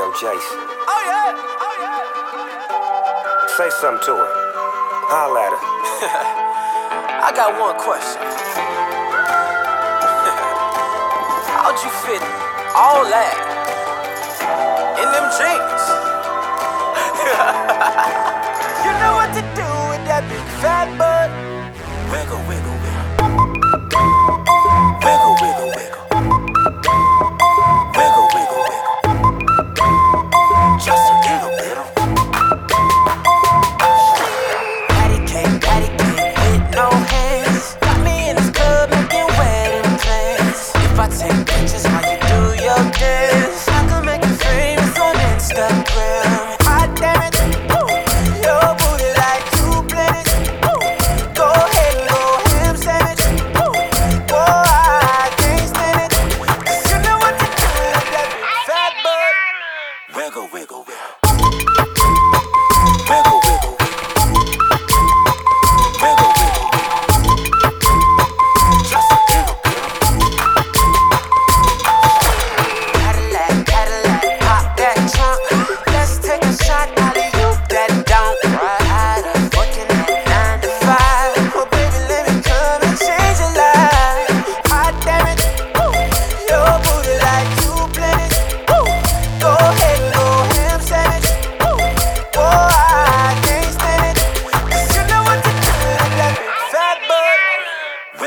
Yo, Jason. Oh, yeah. Oh, yeah. Oh, yeah. Say something to her. Holla at her. I got one question. How'd you fit all that in them jeans?